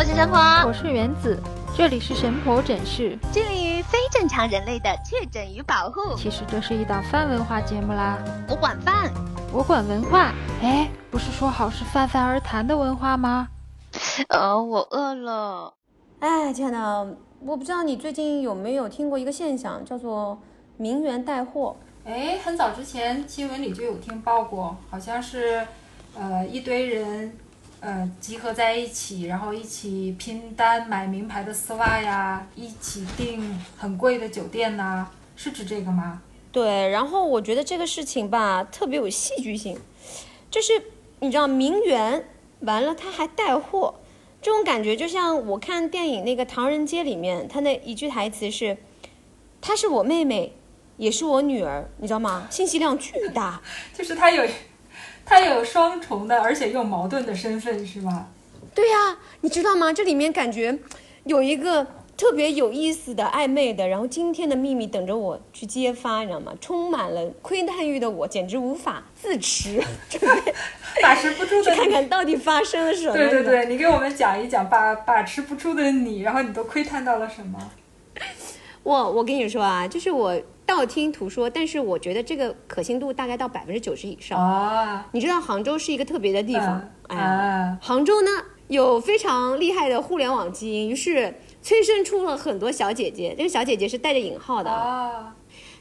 我是神婆，我是原子，这里是神婆诊室，致力于非正常人类的确诊与保护。其实这是一档饭文化节目啦。我管饭，我管文化。哎，不是说好是泛泛而谈的文化吗？呃，我饿了。哎，亲爱的，我不知道你最近有没有听过一个现象，叫做名媛带货。哎，很早之前新闻里就有听报过，好像是，呃，一堆人，呃，集合在一起，然后一起拼单买名牌的丝袜呀，一起订很贵的酒店呐，是指这个吗？对，然后我觉得这个事情吧，特别有戏剧性，就是你知道名媛完了他还带货，这种感觉就像我看电影那个《唐人街》里面，他那一句台词是：“她是我妹妹。”也是我女儿，你知道吗？信息量巨大，就是她有，她有双重的，而且又矛盾的身份，是吧？对呀，你知道吗？这里面感觉有一个特别有意思的暧昧的，然后今天的秘密等着我去揭发，你知道吗？充满了窥探欲的我简直无法自持，把持不住的，看看到底发生了什么？对对对，你给我们讲一讲，把把持不住的你，然后你都窥探到了什么？我我跟你说啊，就是我。道听途说，但是我觉得这个可信度大概到百分之九十以上。哦，你知道杭州是一个特别的地方，哎，杭州呢有非常厉害的互联网基因，于是催生出了很多小姐姐。这个小姐姐是带着引号的。哦，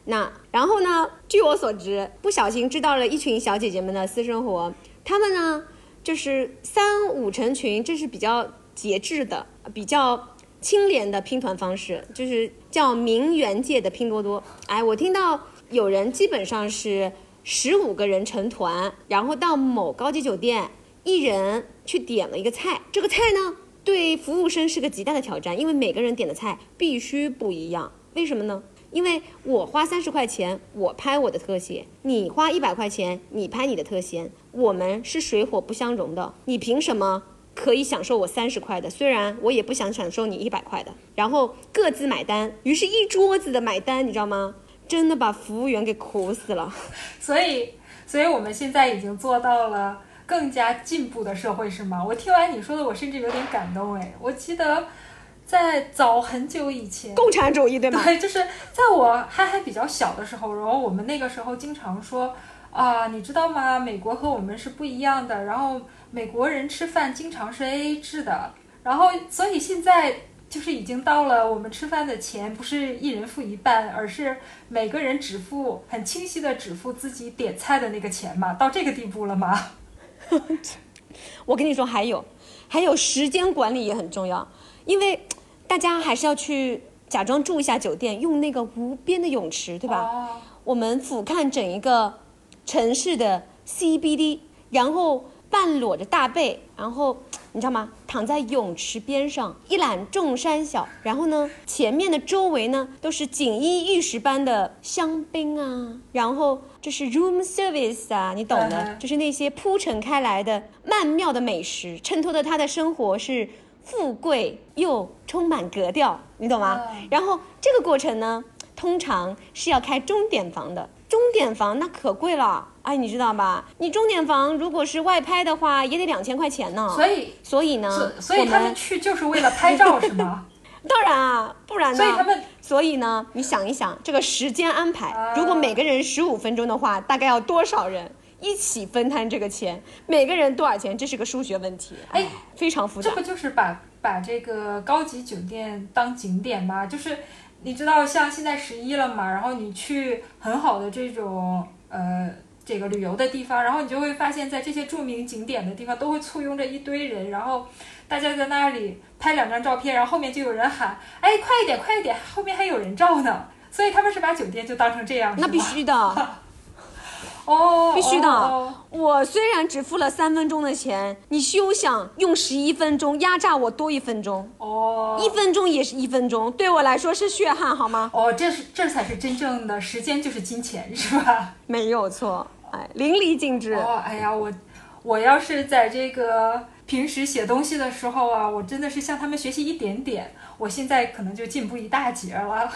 那然后呢？据我所知，不小心知道了一群小姐姐们的私生活。她们呢，就是三五成群，这是比较节制的，比较。清廉的拼团方式就是叫名媛界的拼多多。哎，我听到有人基本上是十五个人成团，然后到某高级酒店，一人去点了一个菜。这个菜呢，对服务生是个极大的挑战，因为每个人点的菜必须不一样。为什么呢？因为我花三十块钱，我拍我的特写；你花一百块钱，你拍你的特写。我们是水火不相容的，你凭什么？可以享受我三十块的，虽然我也不想享受你一百块的，然后各自买单，于是，一桌子的买单，你知道吗？真的把服务员给苦死了。所以，所以我们现在已经做到了更加进步的社会，是吗？我听完你说的，我甚至有点感动。哎，我记得在早很久以前，共产主义对吗？对，就是在我还还比较小的时候，然后我们那个时候经常说啊，你知道吗？美国和我们是不一样的，然后。美国人吃饭经常是 A A 制的，然后所以现在就是已经到了我们吃饭的钱不是一人付一半，而是每个人只付很清晰的只付自己点菜的那个钱嘛，到这个地步了吗？我跟你说，还有还有时间管理也很重要，因为大家还是要去假装住一下酒店，用那个无边的泳池，对吧？我们俯瞰整一个城市的 C B D，然后。半裸着大背，然后你知道吗？躺在泳池边上，一览众山小。然后呢，前面的周围呢都是锦衣玉食般的香槟啊，然后这是 room service 啊，你懂的，就是那些铺陈开来的曼妙的美食，衬托的他的生活是富贵又充满格调，你懂吗？然后这个过程呢，通常是要开钟点房的。钟点房那可贵了，哎，你知道吧？你钟点房如果是外拍的话，也得两千块钱呢。所以，所以呢，所以他们去就是为了拍照是吗？当然啊，不然呢？所以他们，所以呢，你想一想这个时间安排，如果每个人十五分钟的话，大概要多少人一起分摊这个钱？每个人多少钱？这是个数学问题，哎，非常复杂。这不就是把把这个高级酒店当景点吗？就是。你知道像现在十一了嘛？然后你去很好的这种呃这个旅游的地方，然后你就会发现，在这些著名景点的地方都会簇拥着一堆人，然后大家在那里拍两张照片，然后后面就有人喊：“哎，快一点，快一点！”后面还有人照呢。所以他们是把酒店就当成这样。那必须的。哦，必须的。我虽然只付了三分钟的钱，你休想用十一分钟压榨我多一分钟。哦，一分钟也是一分钟，对我来说是血汗，好吗？哦，这是这才是真正的时间就是金钱，是吧？没有错，哎，淋漓尽致。哦，哎呀，我我要是在这个平时写东西的时候啊，我真的是向他们学习一点点，我现在可能就进步一大截了。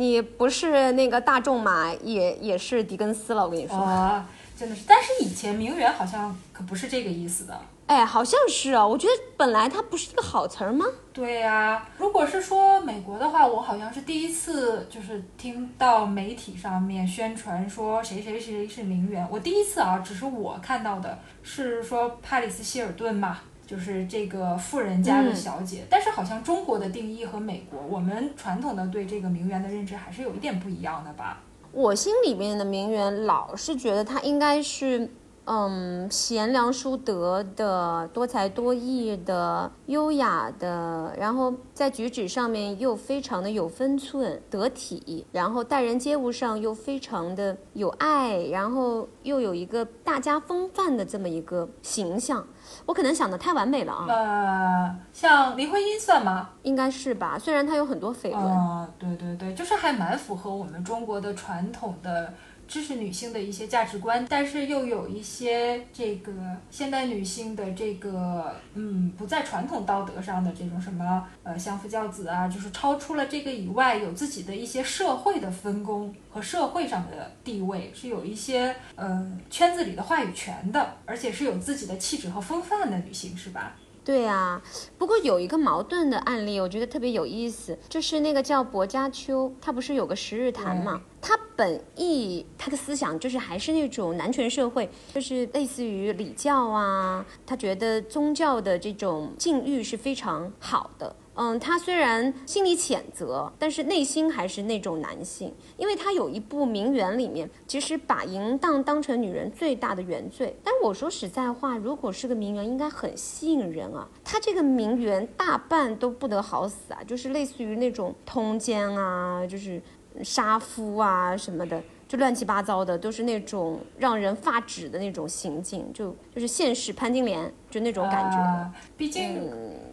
你不是那个大众嘛，也也是狄更斯了，我跟你说。哦，真的是，但是以前名媛好像可不是这个意思的。哎，好像是啊，我觉得本来它不是一个好词儿吗？对呀、如果是说美国的话，我好像是第一次就是听到媒体上面宣传说谁谁谁是名媛。我第一次啊，只是我看到的是说帕里斯希尔顿嘛，就是这个富人家的小姐。但是好像中国的定义和美国，我们传统的对这个名媛的认知还是有一点不一样的吧？我心里面的名媛老是觉得她应该是，嗯，贤良淑德的、多才多艺的、优雅的，然后在举止上面又非常的有分寸、得体，然后待人接物上又非常的有爱，然后又有一个大家风范的这么一个形象。我可能想的太完美了啊，呃，像林徽因算吗？应该是吧？虽然她有很多绯闻。嗯，对对对，就是还蛮符合我们中国的传统的支持女性的一些价值观，但是又有一些这个现代女性的这个嗯不在传统道德上的这种什么呃相夫教子啊，就是超出了这个以外，有自己的一些社会的分工和社会上的地位，是有一些呃圈子里的话语权的，而且是有自己的气质和风范的女性，是吧？对啊，不过有一个矛盾的案例，我觉得特别有意思，就是那个叫薄伽丘，他不是有个十日谈嘛？他本意他的思想就是还是那种男权社会，就是类似于礼教啊，他觉得宗教的这种禁欲是非常好的。嗯，他虽然心里谴责，但是内心还是那种男性，因为他有一部名媛里面，其实把淫荡当成女人最大的原罪。但我说实在话，如果是个名媛，应该很吸引人啊。他这个名媛大半都不得好死啊，就是类似于那种通奸啊，就是杀夫啊什么的。就乱七八糟的，都是那种让人发指的那种行径，就就是现实潘金莲，就那种感觉。啊毕竟、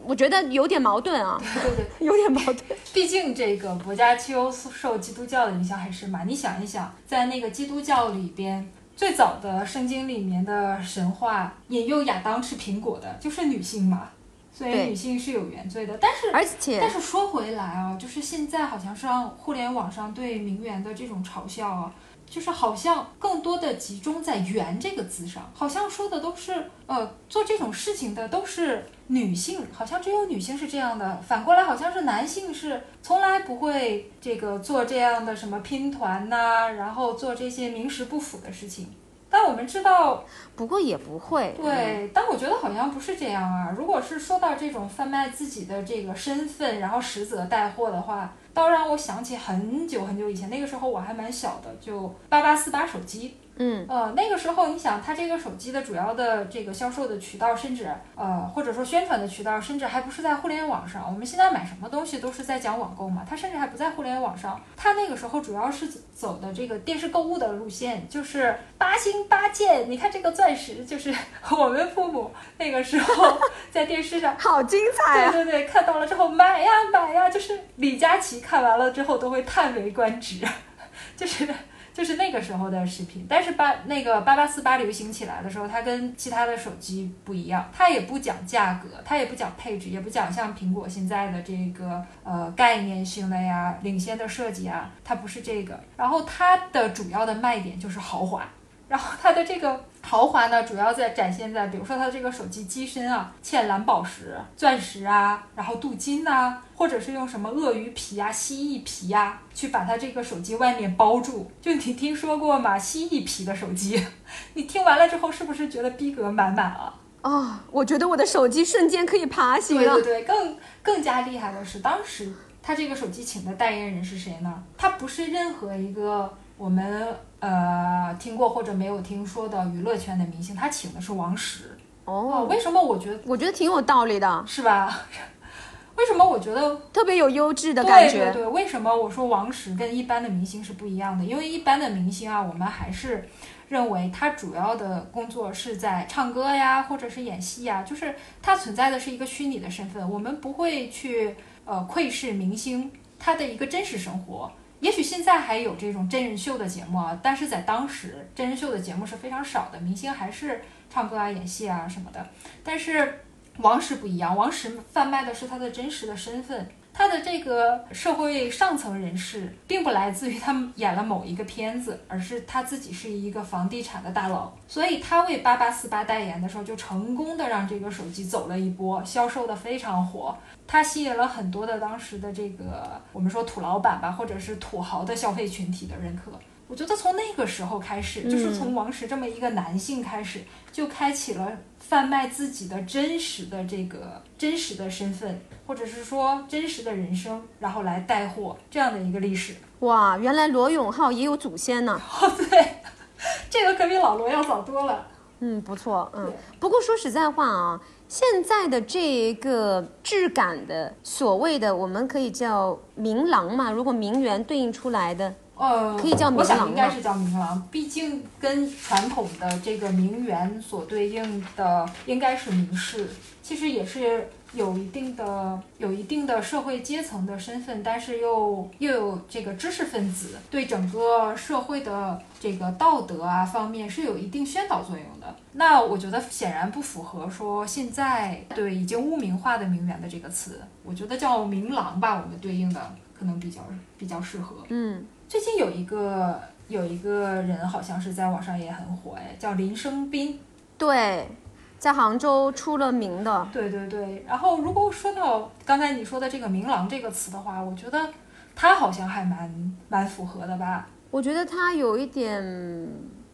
我觉得有点矛盾啊，对对对。有点矛盾。毕竟这个薄伽丘受基督教的影响还是蛮，你想一想，在那个基督教里边，最早的圣经里面的神话引诱亚当吃苹果的就是女性嘛，所以对女性是有原罪的。但是而且但是说回来啊，就是现在好像上互联网上对名媛的这种嘲笑啊，就是好像更多的集中在“圆”这个字上，好像说的都是呃做这种事情的都是女性，好像只有女性是这样的，反过来好像是男性是从来不会这个做这样的什么拼团呐、然后做这些名实不符的事情。但我们知道，不过也不会。对，但我觉得好像不是这样啊。如果是说到这种贩卖自己的这个身份，然后实则带货的话，倒让我想起很久很久以前，那个时候我还蛮小的，就八八四八手机。嗯，呃，那个时候你想，它这个手机的主要的这个销售的渠道，甚至呃或者说宣传的渠道，甚至还不是在互联网上。我们现在买什么东西都是在讲网购嘛，它甚至还不在互联网上。它那个时候主要是走的这个电视购物的路线，就是八星八件。你看这个钻石，就是 我们父母那个时候 在电视上好精彩啊！对对对，看到了之后买呀买呀，就是李佳琦看完了之后都会叹为观止，就是就是那个时候的视频。但是八那个八八四八流行起来的时候，它跟其他的手机不一样，它也不讲价格，它也不讲配置，也不讲像苹果现在的这个呃概念性的呀、领先的设计啊，它不是这个。然后它的主要的卖点就是豪华。然后它的这个豪华呢，主要在展现在，比如说它这个手机机身啊，嵌蓝宝石、钻石啊，然后镀金呐、或者是用什么鳄鱼皮啊、蜥蜴皮呀、去把它这个手机外面包住。就你听说过吗？蜥蜴皮的手机，你听完了之后是不是觉得逼格满满啊？哦，我觉得我的手机瞬间可以爬行了对对。对，更更加厉害的是，当时他这个手机请的代言人是谁呢？他不是任何一个我们呃听过或者没有听说的娱乐圈的明星，他请的是王石。哦，哦，为什么我觉得我觉得挺有道理的，是吧？为什么我觉得特别有优质的感觉。对对对，为什么我说王石跟一般的明星是不一样的？因为一般的明星啊，我们还是认为他主要的工作是在唱歌呀，或者是演戏呀，就是他存在的是一个虚拟的身份，我们不会去呃窥视明星他的一个真实生活。也许现在还有这种真人秀的节目啊，但是在当时真人秀的节目是非常少的，明星还是唱歌啊、演戏啊什么的。但是王石不一样，王石贩卖的是他的真实的身份，他的这个社会上层人士，并不来自于他们演了某一个片子，而是他自己是一个房地产的大佬，所以他为八八四八代言的时候，就成功的让这个手机走了一波，销售的非常火。它吸引了很多的当时的这个我们说土老板吧，或者是土豪的消费群体的认可。我觉得从那个时候开始，就是从王石这么一个男性开始，就开启了贩卖自己的真实的这个真实的身份，或者是说真实的人生，然后来带货这样的一个历史。哇，原来罗永浩也有祖先呢。哦，对，这个可比老罗要早多了。嗯，不错，嗯。不过说实在话啊，现在的这个质感的所谓的，我们可以叫名郎嘛。如果名媛对应出来的。呃，可以叫名我想郎应该是叫名郎，毕竟跟传统的这个名媛所对应的应该是名士，其实也是有一定的有一定的社会阶层的身份，但是又又有这个知识分子，对整个社会的这个道德啊方面是有一定宣导作用的。那我觉得显然不符合说现在对已经污名化的名媛的这个词，我觉得叫名郎吧，我们对应的可能比较比较适合。嗯，最近有一个有一个人好像是在网上也很火哎，叫林生斌。对，在杭州出了名的。对对对，然后如果说到刚才你说的这个“明郎”这个词的话，我觉得他好像还蛮蛮符合的吧。我觉得他有一点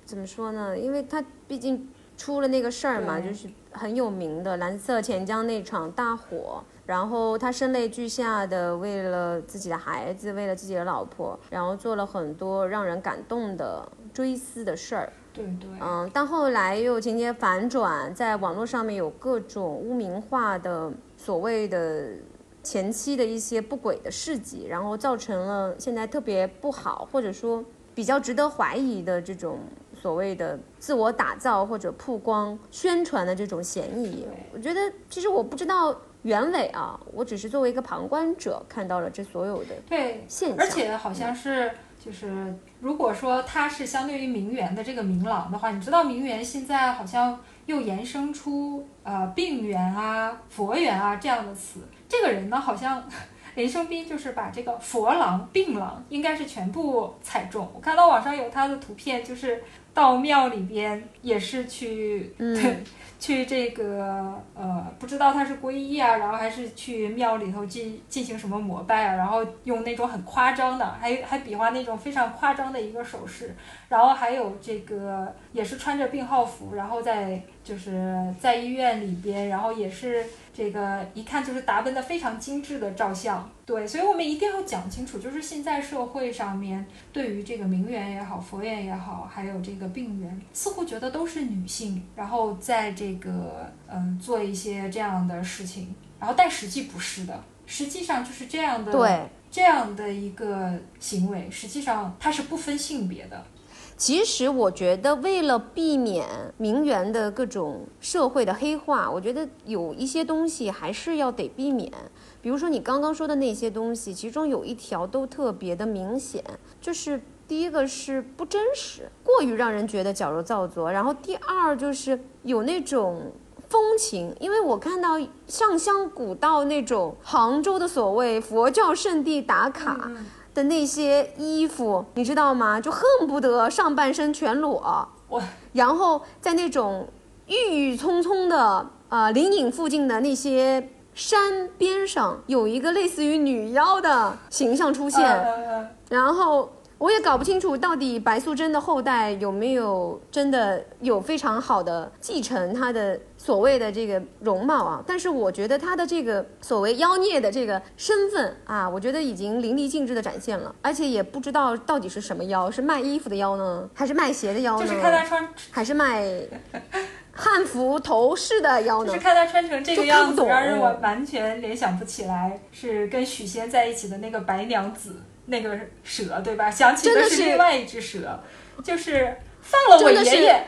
怎么说呢？因为他毕竟出了那个事儿嘛，就是很有名的蓝色钱江那场大火，然后他声泪俱下的为了自己的孩子，为了自己的老婆，然后做了很多让人感动的追思的事儿。对对，嗯，但后来又情节反转，在网络上面有各种污名化的所谓的前期的一些不轨的事迹，然后造成了现在特别不好，或者说比较值得怀疑的这种所谓的自我打造或者曝光宣传的这种嫌疑。我觉得其实我不知道原委啊，我只是作为一个旁观者看到了这所有的对，现象。而且好像是就是，如果说他是相对于名媛的这个名郎的话，你知道名媛现在好像又延伸出呃病媛啊、佛媛啊这样的词。这个人呢，好像林生斌就是把这个佛郎、病郎应该是全部踩中。我看到网上有他的图片，就是到庙里边也是去、嗯去这个呃，不知道他是皈依啊，然后还是去庙里头进进行什么膜拜啊，然后用那种很夸张的，还还比划那种非常夸张的一个手势，然后还有这个也是穿着病号服，然后在就是在医院里边，然后也是这个一看就是打扮的非常精致的照相。对，所以我们一定要讲清楚，就是现在社会上面对于这个名媛也好、佛缘也好，还有这个病人，似乎觉得都是女性，然后在这个嗯做一些这样的事情，然后但实际不是的，实际上就是这样的对。这样的一个行为，实际上它是不分性别的。其实我觉得，为了避免名媛的各种社会的黑化，我觉得有一些东西还是要得避免。比如说你刚刚说的那些东西，其中有一条都特别的明显，就是第一个是不真实，过于让人觉得矫揉造作；然后第二就是有那种。风情，因为我看到上香古道那种杭州的所谓佛教圣地打卡，的那些衣服，你知道吗？就恨不得上半身全裸，然后在那种郁郁葱葱的呃灵隐附近的那些山边上，有一个类似于女妖的形象出现，呃然后。我也搞不清楚到底白素贞的后代有没有真的有非常好的继承她的所谓的这个容貌啊，但是我觉得她的这个所谓妖孽的这个身份啊，我觉得已经淋漓尽致的展现了，而且也不知道到底是什么妖，是卖衣服的妖呢，还是卖鞋的妖呢？就是看他穿，还是卖 汉服头饰的妖呢就是？看他穿成这个样子，让人我完全联想不起来是跟许仙在一起的那个白娘子那个蛇，对吧？想起的是另外一只蛇，就是放了我真的是爷爷。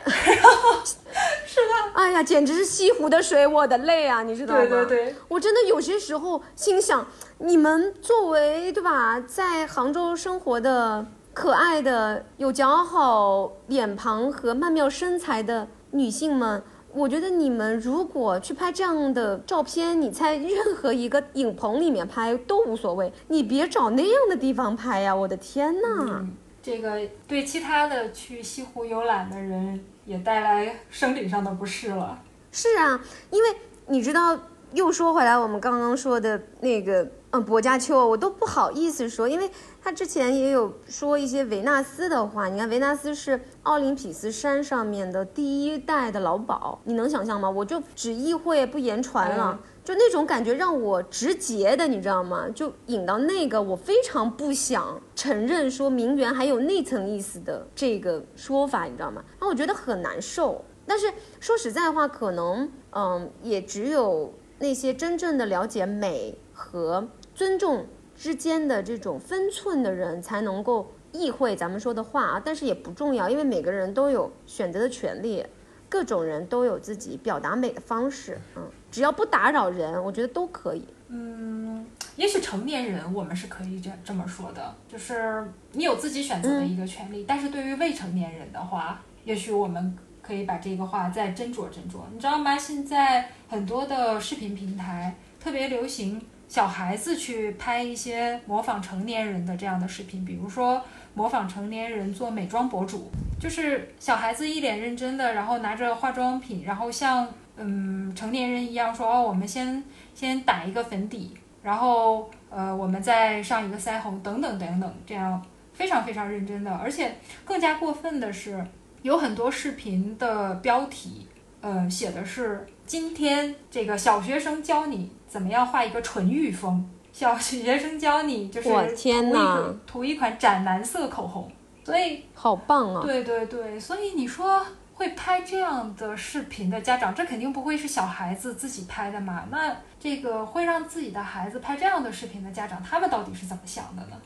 哎呀，简直是西湖的水，我的泪啊！你知道吗？对对对，我真的有些时候心想，你们作为对吧，在杭州生活的可爱的、有姣好脸庞和曼妙身材的女性们，我觉得你们如果去拍这样的照片，你在任何一个影棚里面拍都无所谓，你别找那样的地方拍呀！我的天呐！这个对其他的去西湖游览的人也带来生理上的不适了。是啊，因为你知道，又说回来，我们刚刚说的那个，嗯，薄伽丘，我都不好意思说，因为他之前也有说一些维纳斯的话。你看，维纳斯是奥林匹斯山上面的第一代的老鸨，你能想象吗？我就只意会不言传了。就那种感觉让我直接的，你知道吗？就引到那个我非常不想承认说名媛还有那层意思的这个说法，你知道吗？然后我觉得很难受。但是说实在话，可能嗯，也只有那些真正的了解美和尊重之间的这种分寸的人，才能够意会咱们说的话啊。但是也不重要，因为每个人都有选择的权利。各种人都有自己表达美的方式，嗯，只要不打扰人，我觉得都可以。嗯，也许成年人我们是可以这这么说的，就是你有自己选择的一个权利。但是对于未成年人的话，也许我们可以把这个话再斟酌斟酌。你知道吗？现在很多的视频平台特别流行小孩子去拍一些模仿成年人的这样的视频，比如说。模仿成年人做美妆博主，就是小孩子一脸认真的，然后拿着化妆品，然后像嗯成年人一样说哦，我们先先打一个粉底，然后呃我们再上一个腮红等等等等，这样非常非常认真的，而且更加过分的是，有很多视频的标题，呃写的是今天这个小学生教你怎么样画一个纯欲风。小学生教你就是涂一款涂一款斩男色口红，所以好棒啊！对对对，所以你说会拍这样的视频的家长，这肯定不会是小孩子自己拍的嘛？那这个会让自己的孩子拍这样的视频的家长，他们到底是怎么想的呢？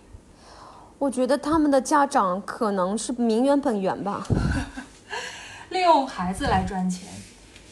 我觉得他们的家长可能是名媛本源吧，利用孩子来赚钱。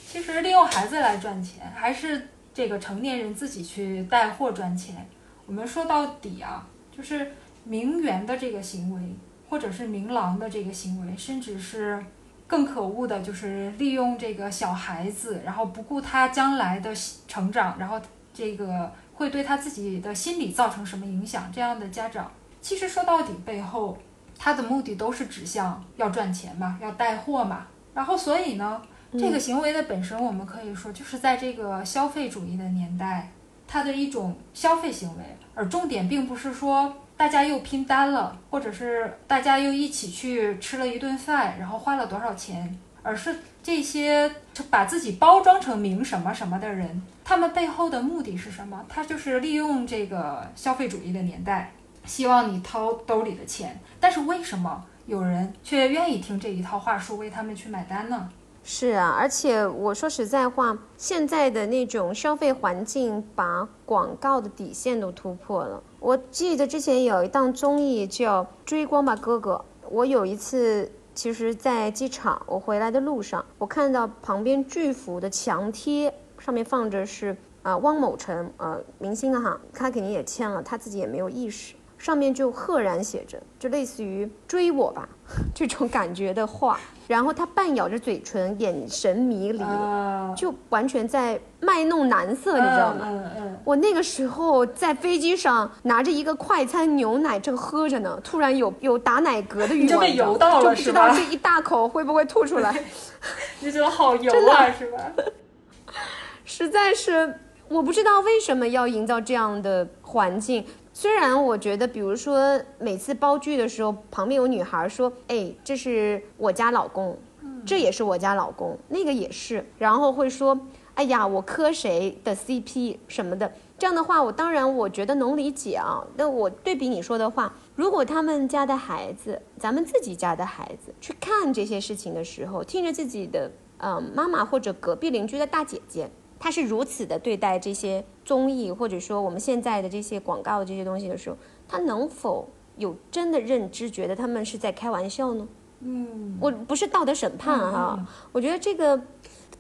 其实利用孩子来赚钱还是。这个成年人自己去带货赚钱，我们说到底啊，就是名媛的这个行为，或者是名郎的这个行为，甚至是更可恶的，就是利用这个小孩子，然后不顾他将来的成长，然后这个会对他自己的心理造成什么影响？这样的家长，其实说到底背后，他的目的都是指向要赚钱嘛，要带货嘛，然后所以呢。这个行为的本身，我们可以说就是在这个消费主义的年代，它的一种消费行为。而重点并不是说大家又拼单了，或者是大家又一起去吃了一顿饭，然后花了多少钱，而是这些把自己包装成名什么什么的人，他们背后的目的是什么？他就是利用这个消费主义的年代，希望你掏兜里的钱。但是为什么有人却愿意听这一套话术，为他们去买单呢？是啊，而且我说实在话，现在的那种消费环境把广告的底线都突破了。我记得之前有一档综艺叫《追光吧哥哥》，我有一次其实，在机场我回来的路上，我看到旁边巨幅的墙贴上面放着是啊汪某成呃明星哈，他肯定也签了，他自己也没有意识。上面就赫然写着，就类似于“追我吧” 这种感觉的话，然后他半咬着嘴唇，眼神迷离，就完全在卖弄男色，你知道吗？嗯嗯。我那个时候在飞机上拿着一个快餐牛奶正喝着呢，突然有有打奶嗝的欲望，就被油到了，就不知道这一大口会不会吐出来。你觉得好油啊，是吧？实在是，我不知道为什么要营造这样的环境。虽然我觉得，比如说每次煲剧的时候，旁边有女孩说：“哎，这是我家老公，这也是我家老公，那个也是。”然后会说：“哎呀，我磕谁的 CP 什么的。”这样的话，我当然我觉得能理解啊。那我对比你说的话，如果他们家的孩子，咱们自己家的孩子去看这些事情的时候，听着自己的嗯妈妈或者隔壁邻居的大姐姐。他是如此的对待这些综艺，或者说我们现在的这些广告这些东西的时候，他能否有真的认知，觉得他们是在开玩笑呢？嗯，我不是道德审判哈，我觉得这个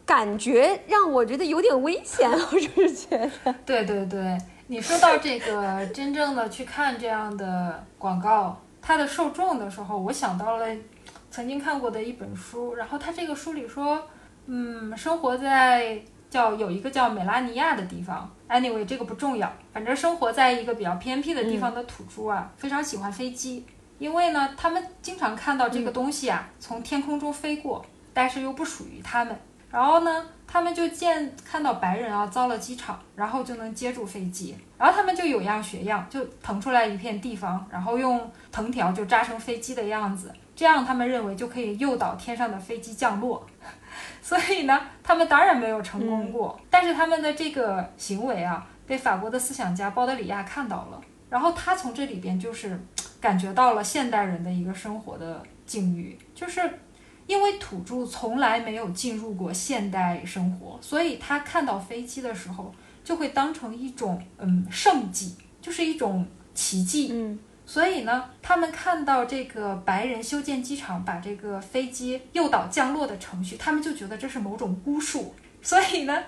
感觉让我觉得有点危险，我就是觉得。对对对，你说到这个真正的去看这样的广告，它的受众的时候，我想到了曾经看过的一本书，然后他这个书里说。嗯，生活在叫有一个叫美拉尼亚的地方。Anyway，这个不重要，反正生活在一个比较偏僻的地方的土著啊，非常喜欢飞机，因为呢，他们经常看到这个东西啊从天空中飞过，但是又不属于他们。然后呢，他们就见看到白人啊造了机场，然后就能接住飞机，然后他们就有样学样，就腾出来一片地方，然后用藤条就扎成飞机的样子，这样他们认为就可以诱导天上的飞机降落。所以呢，他们当然没有成功过，但是他们的这个行为啊，被法国的思想家鲍德里亚看到了，然后他从这里边就是感觉到了现代人的一个生活的境遇，就是因为土著从来没有进入过现代生活，所以他看到飞机的时候就会当成一种嗯圣迹，就是一种奇迹。嗯所以呢，他们看到这个白人修建机场，把这个飞机诱导降落的程序，他们就觉得这是某种巫术。所以呢，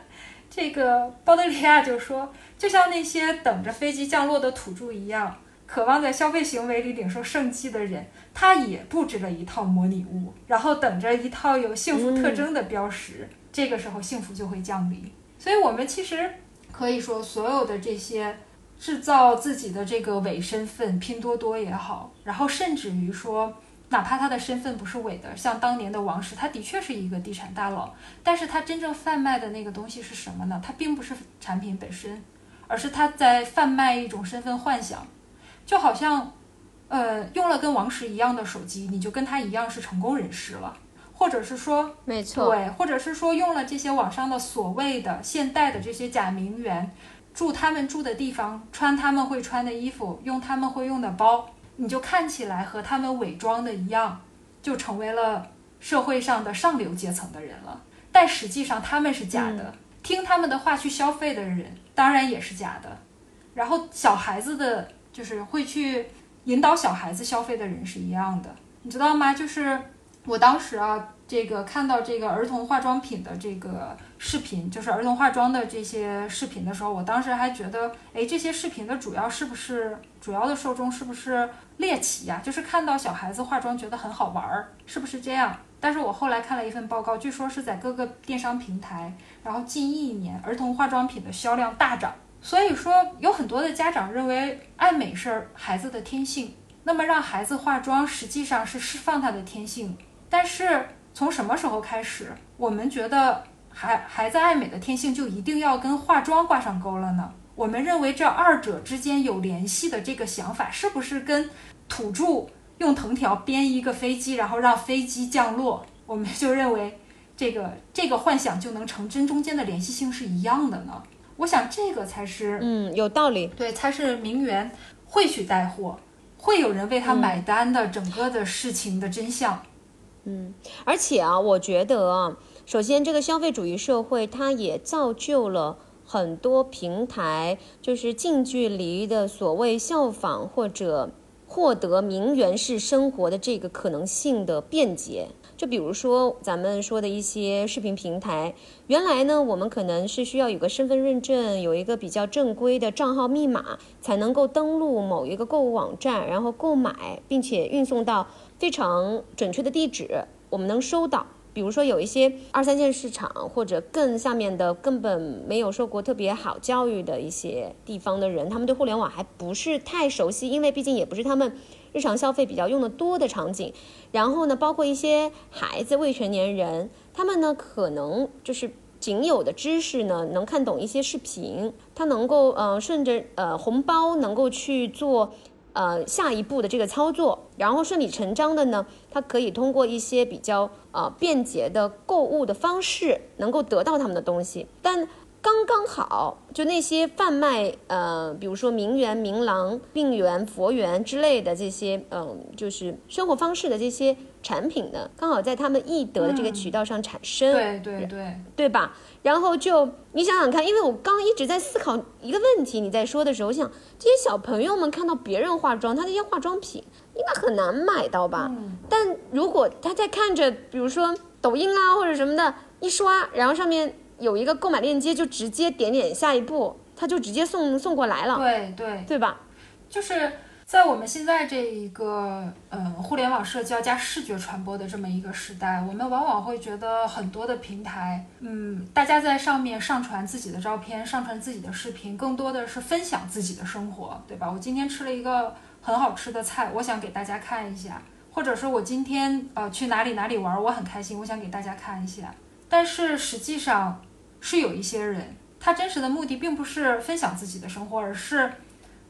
这个鲍德里亚就说，就像那些等着飞机降落的土著一样，渴望在消费行为里领受圣迹的人，他也布置了一套模拟屋，然后等着一套有幸福特征的标识，这个时候幸福就会降临。所以，我们其实可以说，所有的这些。制造自己的这个伪身份，拼多多也好，然后甚至于说，哪怕他的身份不是伪的，像当年的王石，他的确是一个地产大佬，但是他真正贩卖的那个东西是什么呢？他并不是产品本身，而是他在贩卖一种身份幻想，就好像，呃，用了跟王石一样的手机，你就跟他一样是成功人士了，或者是说，没错，对，或者是说用了这些网上的所谓的现代的这些假名媛。住他们住的地方，穿他们会穿的衣服，用他们会用的包，你就看起来和他们伪装的一样，就成为了社会上的上流阶层的人了。但实际上他们是假的，听他们的话去消费的人当然也是假的。然后小孩子的，就是会去引导小孩子消费的人是一样的，你知道吗？就是我当时啊。这个看到这个儿童化妆品的这个视频，就是儿童化妆的这些视频的时候，我当时还觉得，哎，这些视频的主要是不是主要的受众是不是猎奇呀？就是看到小孩子化妆觉得很好玩儿，是不是这样？但是我后来看了一份报告，据说是在各个电商平台，然后近一年儿童化妆品的销量大涨。所以说，有很多的家长认为爱美是孩子的天性，那么让孩子化妆实际上是释放他的天性，但是。从什么时候开始，我们觉得孩孩子爱美的天性就一定要跟化妆挂上钩了呢？我们认为这二者之间有联系的这个想法，是不是跟土著用藤条编一个飞机，然后让飞机降落，我们就认为这个这个幻想就能成真，中间的联系性是一样的呢？我想这个才是，嗯，有道理，对，才是名媛会去带货，会有人为他买单的整个的事情的真相。嗯，嗯而且啊，我觉得啊，首先这个消费主义社会，它也造就了很多平台，就是近距离的所谓效仿或者获得名媛式生活的这个可能性的便捷。就比如说咱们说的一些视频平台，原来呢，我们可能是需要有个身份认证，有一个比较正规的账号密码，才能够登录某一个购物网站，然后购买，并且运送到。非常准确的地址，我们能收到。比如说，有一些二三线市场或者更下面的根本没有受过特别好教育的一些地方的人，他们对互联网还不是太熟悉，因为毕竟也不是他们日常消费比较用的多的场景。然后呢，包括一些孩子、未成年人，他们呢可能就是仅有的知识呢，能看懂一些视频，他能够呃顺着呃红包能够去做。呃，下一步的这个操作，然后顺理成章的呢，他可以通过一些比较呃便捷的购物的方式，能够得到他们的东西。但刚刚好，就那些贩卖呃，比如说名媛、名郎、病媛、佛缘之类的这些，嗯，就是生活方式的这些。产品呢，刚好在他们易得的这个渠道上产生，对对对，对吧？然后就你想想看，因为我刚一直在思考一个问题，你在说的时候，我想这些小朋友们看到别人化妆，他那些化妆品应该很难买到吧？但如果他在看着，比如说抖音啊或者什么的，一刷，然后上面有一个购买链接，就直接点点下一步，他就直接送送过来了，对对，对吧？就是。在我们现在这一个嗯互联网社交加视觉传播的这么一个时代，我们往往会觉得很多的平台，嗯，大家在上面上传自己的照片，上传自己的视频，更多的是分享自己的生活，对吧？我今天吃了一个很好吃的菜，我想给大家看一下，或者说我今天呃去哪里哪里玩，我很开心，我想给大家看一下。但是实际上是有一些人，他真实的目的并不是分享自己的生活，而是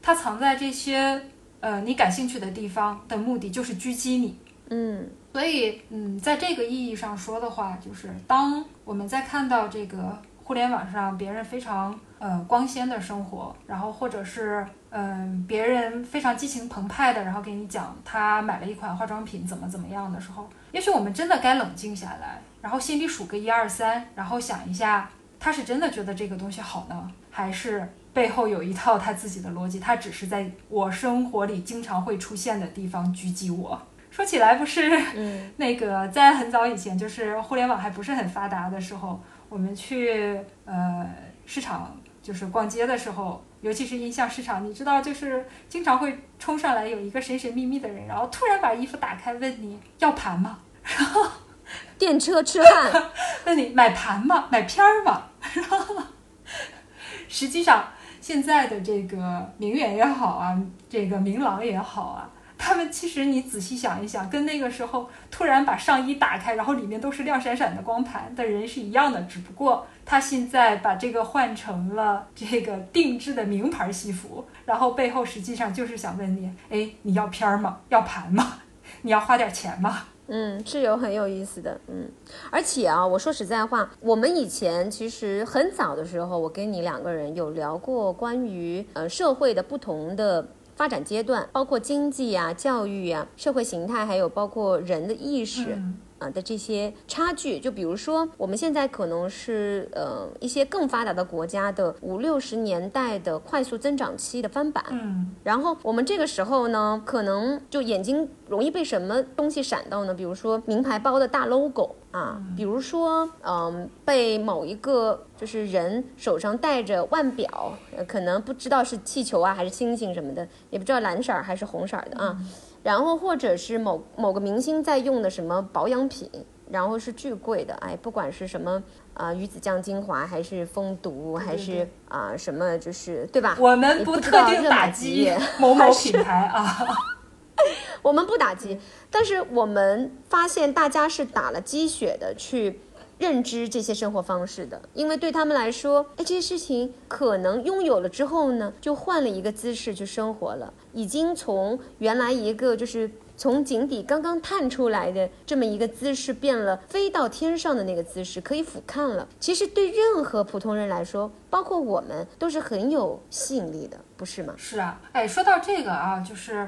他藏在这些。呃，你感兴趣的地方的目的就是狙击你，嗯，所以，嗯，在这个意义上说的话，就是当我们在看到这个互联网上别人非常呃光鲜的生活，然后或者是嗯别人非常激情澎湃的，然后给你讲他买了一款化妆品怎么怎么样的时候，也许我们真的该冷静下来，然后心里数个一二三，然后想一下，他是真的觉得这个东西好呢，还是？背后有一套他自己的逻辑，他只是在我生活里经常会出现的地方狙击我。说起来不是，那个在很早以前，就是互联网还不是很发达的时候，我们去呃市场就是逛街的时候，尤其是音像市场，你知道，就是经常会冲上来有一个神神秘秘的人，然后突然把衣服打开问你要盘吗？然后电车痴汉 问你买盘吗？买片儿吗？然 后实际上。现在的这个名媛也好啊，这个名郎也好啊，他们其实你仔细想一想，跟那个时候突然把上衣打开，然后里面都是亮闪闪的光盘的人是一样的，只不过他现在把这个换成了这个定制的名牌西服，然后背后实际上就是想问你，哎，你要片儿吗？要盘吗？你要花点钱吗？嗯，是有很有意思的，嗯，而且啊，我说实在话，我们以前其实很早的时候，我跟你两个人有聊过关于呃社会的不同的发展阶段，包括经济啊、教育啊、社会形态，还有包括人的意识。啊的这些差距，就比如说我们现在可能是呃一些更发达的国家的五六十年代的快速增长期的翻版，嗯，然后我们这个时候呢，可能就眼睛容易被什么东西闪到呢？比如说名牌包的大 logo 啊，比如说嗯被某一个就是人手上戴着腕表，可能不知道是气球啊还是星星什么的，也不知道蓝色还是红色的啊。然后或者是某某个明星在用的什么保养品，然后是巨贵的，哎，不管是什么啊鱼子酱精华，还是蜂毒，还是啊什么，就是对吧？我们不特定打击某某品牌啊，我们不打击，但是我们发现大家是打了鸡血的去。认知这些生活方式的，因为对他们来说，哎，这些事情可能拥有了之后呢，就换了一个姿势去生活了，已经从原来一个就是从井底刚刚探出来的这么一个姿势，变了飞到天上的那个姿势，可以俯瞰了。其实对任何普通人来说，包括我们，都是很有吸引力的，不是吗？是啊，哎，说到这个啊，就是，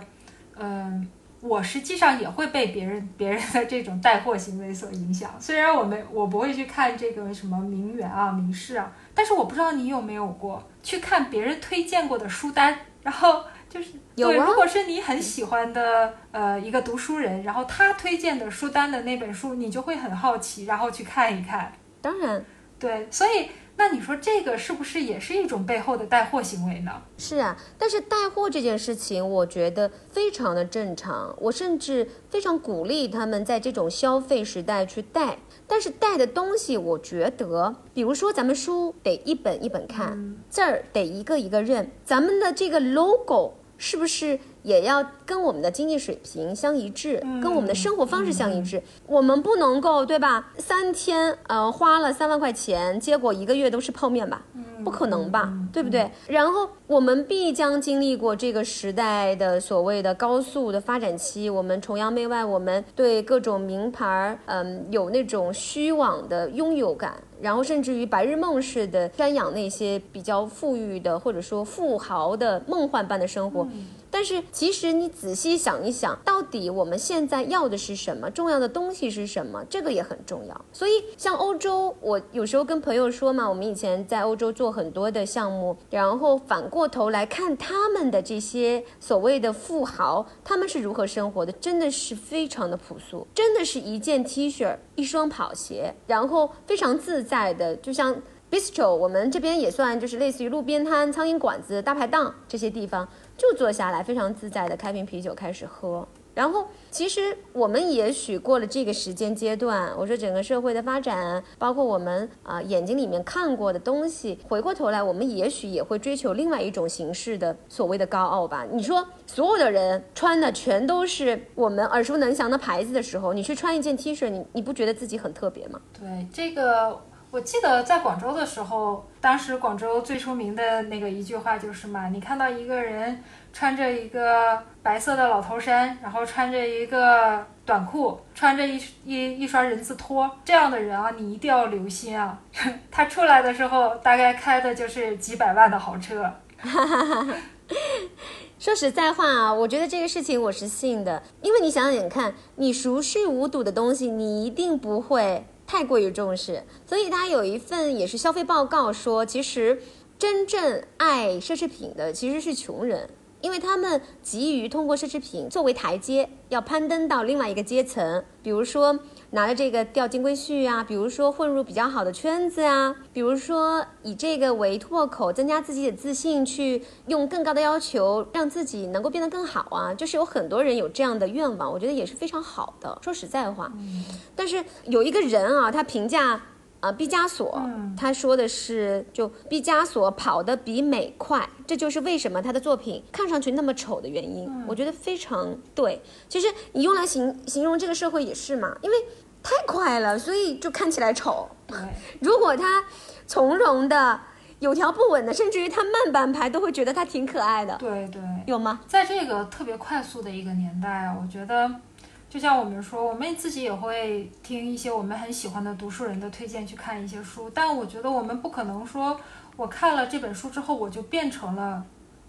嗯。我实际上也会被别人别人的这种带货行为所影响。虽然我没我不会去看这个什么名媛啊、名士啊，但是我不知道你有没有过去看别人推荐过的书单，然后就是对，如果是你很喜欢的呃一个读书人，然后他推荐的书单的那本书，你就会很好奇，然后去看一看。当然，对，所以。那你说这个是不是也是一种背后的带货行为呢？是啊，但是带货这件事情，我觉得非常的正常。我甚至非常鼓励他们在这种消费时代去带。但是带的东西，我觉得，比如说咱们书得一本一本看，字儿得一个一个认，咱们的这个 logo 是不是？也要跟我们的经济水平相一致，跟我们的生活方式相一致。我们不能够，对吧？三天，呃，花了三万块钱，结果一个月都是泡面吧？不可能吧？对不对？然后我们必将经历过这个时代的所谓的高速的发展期。我们崇洋媚外，我们对各种名牌，嗯，有那种虚妄的拥有感，然后甚至于白日梦似的瞻仰那些比较富裕的或者说富豪的梦幻般的生活。但是，其实你仔细想一想，到底我们现在要的是什么？重要的东西是什么？这个也很重要。所以，像欧洲，我有时候跟朋友说嘛，我们以前在欧洲做很多的项目，然后反过头来看他们的这些所谓的富豪，他们是如何生活的，真的是非常的朴素，真的是一件 T 恤，一双跑鞋，然后非常自在的，就像。bistro，我们这边也算就是类似于路边摊、苍蝇馆子、大排档这些地方，就坐下来非常自在的开瓶啤酒开始喝。然后，其实我们也许过了这个时间阶段，我说整个社会的发展，包括我们啊、眼睛里面看过的东西，回过头来，我们也许也会追求另外一种形式的所谓的高傲吧。你说所有的人穿的全都是我们耳熟能详的牌子的时候，你去穿一件 T 恤，你你不觉得自己很特别吗？对这个，我记得在广州的时候，当时广州最出名的那个一句话就是嘛，你看到一个人穿着一个白色的老头衫，然后穿着一个短裤，穿着一一一双人字拖，这样的人啊，你一定要留心啊，他出来的时候大概开的就是几百万的豪车。说实在话啊，我觉得这个事情我是信的，因为你想想看，你熟视无睹的东西，你一定不会太过于重视。所以他有一份也是消费报告说，其实真正爱奢侈品的其实是穷人。因为他们急于通过奢侈品作为台阶，要攀登到另外一个阶层，比如说拿着这个钓金龟婿啊，比如说混入比较好的圈子啊，比如说以这个为突破口，增加自己的自信，去用更高的要求让自己能够变得更好啊，就是有很多人有这样的愿望，我觉得也是非常好的。说实在话，但是有一个人啊，他评价。啊，毕加索，他说的是，就毕加索跑得比美快，这就是为什么他的作品看上去那么丑的原因。我觉得非常对。其实你用来形形容这个社会也是嘛，因为太快了，所以就看起来丑。对，如果他从容的、有条不紊的，甚至于他慢半拍，都会觉得他挺可爱的，对对，有吗？在这个特别快速的一个年代啊，我觉得，就像我们说，我们自己也会听一些我们很喜欢的读书人的推荐去看一些书，但我觉得我们不可能说，我看了这本书之后，我就变成了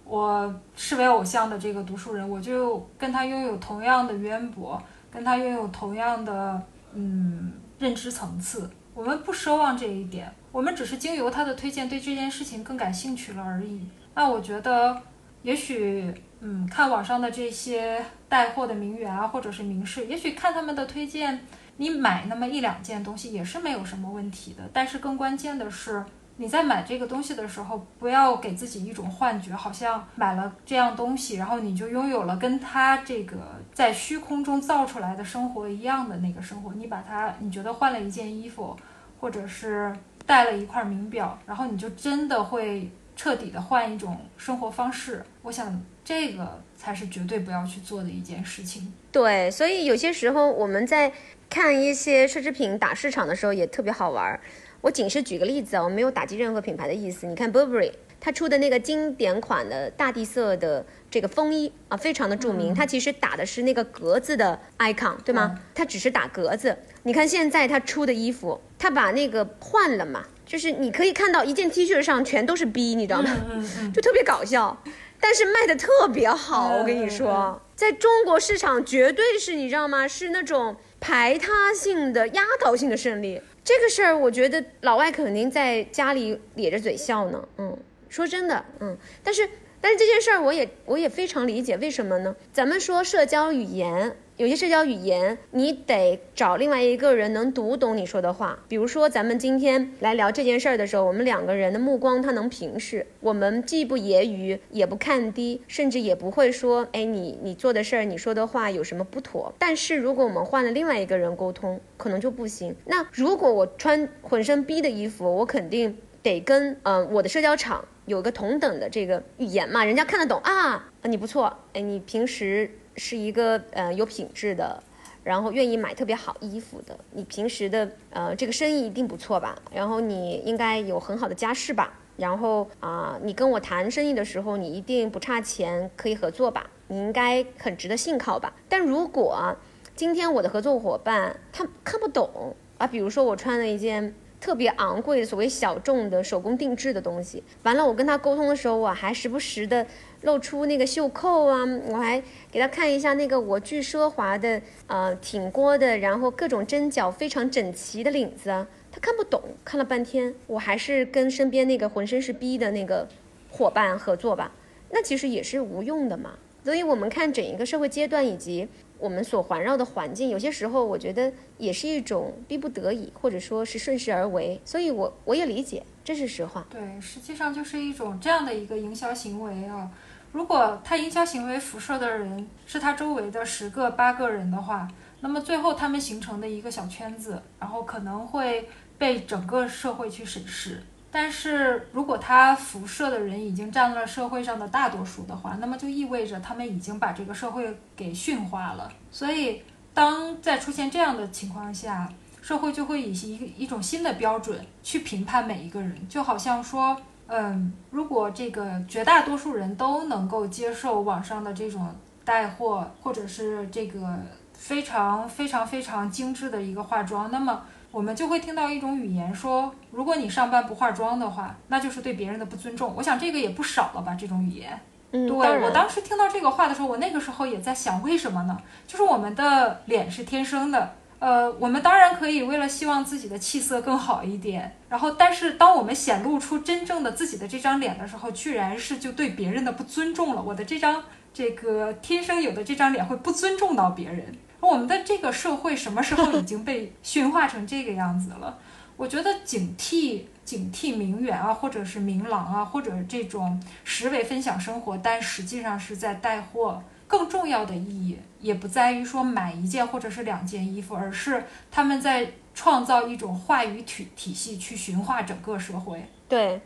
我视为偶像的这个读书人，我就跟他拥有同样的渊博，跟他拥有同样的嗯认知层次。我们不奢望这一点，我们只是经由他的推荐对这件事情更感兴趣了而已。那我觉得，也许，嗯，看网上的这些带货的名媛啊，或者是名士，也许看他们的推荐，你买那么一两件东西也是没有什么问题的。但是更关键的是，你在买这个东西的时候，不要给自己一种幻觉，好像买了这样东西，然后你就拥有了跟他这个在虚空中造出来的生活一样的那个生活。你把它，你觉得换了一件衣服，或者是戴了一块名表，然后你就真的会彻底的换一种生活方式。我想这个才是绝对不要去做的一件事情。对，所以有些时候我们在看一些奢侈品打市场的时候也特别好玩儿。我仅是举个例子啊，我没有打击任何品牌的意思。你看 Burberry，它出的那个经典款的大地色的这个风衣啊，非常的著名。它其实打的是那个格子的 icon，对吗？它只是打格子。你看现在它出的衣服，它把那个换了嘛，就是你可以看到一件 T 恤上全都是 B，你知道吗？就特别搞笑。但是卖的特别好，我跟你说，在中国市场绝对是你知道吗？是那种排他性的、压倒性的胜利。这个事儿，我觉得老外肯定在家里咧着嘴笑呢。嗯，说真的，嗯，但是但是这件事儿，我也我也非常理解，为什么呢？咱们说社交语言。有些社交语言，你得找另外一个人能读懂你说的话。比如说，咱们今天来聊这件事儿的时候，我们两个人的目光他能平视，我们既不揶揄，也不看低，甚至也不会说，哎，你你做的事儿，你说的话有什么不妥。但是如果我们换了另外一个人沟通，可能就不行。那如果我穿浑身逼的衣服，我肯定得跟嗯、我的社交场有个同等的这个语言嘛，人家看得懂啊，你不错，哎，你平时。是一个呃有品质的，然后愿意买特别好衣服的。你平时的呃这个生意一定不错吧？然后你应该有很好的家世吧？然后啊、你跟我谈生意的时候，你一定不差钱，可以合作吧？你应该很值得信靠吧？但如果今天我的合作伙伴他看不懂啊，比如说我穿了一件。特别昂贵的所谓小众的手工定制的东西，完了我跟他沟通的时候，我还时不时的露出那个袖扣啊，我还给他看一下那个我巨奢华的呃挺锅的，然后各种针脚非常整齐的领子啊，他看不懂，看了半天，我还是跟身边那个浑身是逼的那个伙伴合作吧，那其实也是无用的嘛。所以我们看整一个社会阶段以及我们所环绕的环境，有些时候我觉得也是一种逼不得已，或者说是顺势而为。所以我我也理解，这是实话。对，实际上就是一种这样的一个营销行为啊。如果他营销行为辐射的人是他周围的十个八个人的话，那么最后他们形成的一个小圈子，然后可能会被整个社会去审视。但是如果他辐射的人已经占了社会上的大多数的话，那么就意味着他们已经把这个社会给驯化了。所以，当在出现这样的情况下，社会就会以一一种新的标准去评判每一个人，就好像说，嗯，如果这个绝大多数人都能够接受网上的这种带货，或者是这个非常非常非常精致的一个化妆，那么。我们就会听到一种语言说，如果你上班不化妆的话，那就是对别人的不尊重。我想这个也不少了吧，这种语言。嗯，对我当时听到这个话的时候，我那个时候也在想，为什么呢？就是我们的脸是天生的，呃，我们当然可以为了希望自己的气色更好一点，然后，但是当我们显露出真正的自己的这张脸的时候，居然是就对别人的不尊重了。我的这张这个天生有的这张脸会不尊重到别人。我们的这个社会什么时候已经被驯化成这个样子了？我觉得警惕、警惕名媛啊，或者是名郎啊，或者这种实为分享生活，但实际上是在带货。更重要的意义也不在于说买一件或者是两件衣服，而是他们在创造一种话语体体系，去驯化整个社会。对。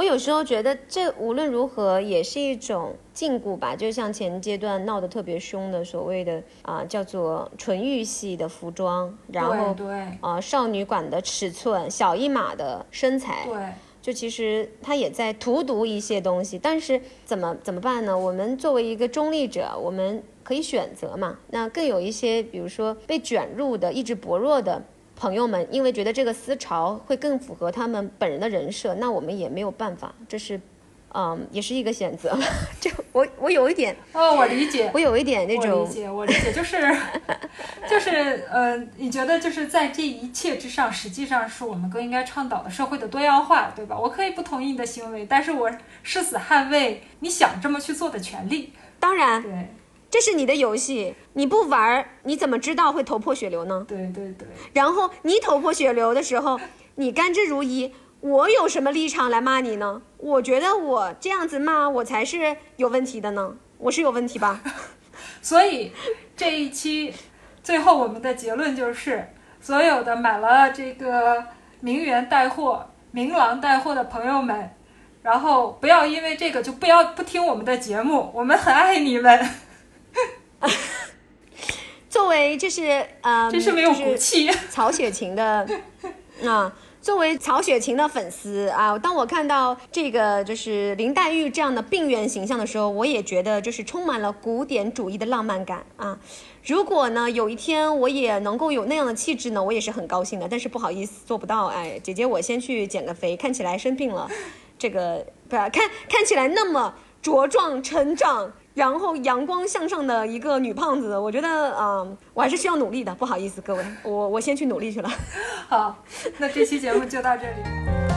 我有时候觉得，这无论如何也是一种禁锢吧。就像前阶段闹得特别凶的所谓的啊，叫做纯欲系的服装，然后对啊，少女馆的尺寸，小一码的身材，对，就其实他也在荼毒一些东西。但是怎么怎么办呢？我们作为一个中立者，我们可以选择嘛。那更有一些，比如说被卷入的意志薄弱的。朋友们，因为觉得这个思潮会更符合他们本人的人设，那我们也没有办法，这是，嗯，也是一个选择。就我，我有一点，哦，我理解，我有一点那种，我理解，我理解，就是，就是，呃，你觉得就是在这一切之上，实际上是我们更应该倡导的社会的多样化，对吧？我可以不同意你的行为，但是我誓死捍卫你想这么去做的权利。当然，对。这是你的游戏，你不玩儿，你怎么知道会头破血流呢？对对对。然后你头破血流的时候，你甘之如饴，我有什么立场来骂你呢？我觉得我这样子骂我才是有问题的呢，我是有问题吧？所以这一期最后我们的结论就是，所有的买了这个名媛带货、名郎带货的朋友们，然后不要因为这个就不要不听我们的节目，我们很爱你们。作为就是呃，真是没有骨气。曹雪芹的啊，作为曹雪芹的粉丝啊，当我看到这个就是林黛玉这样的病原形象的时候，我也觉得就是充满了古典主义的浪漫感啊。如果呢有一天我也能够有那样的气质呢，我也是很高兴的。但是不好意思，做不到。哎，姐姐，我先去减个肥，看起来生病了，这个不看看起来那么茁壮成长。然后阳光向上的一个女胖子，我觉得啊，我还是需要努力的。不好意思，各位，我我先去努力去了。好，那这期节目就到这里。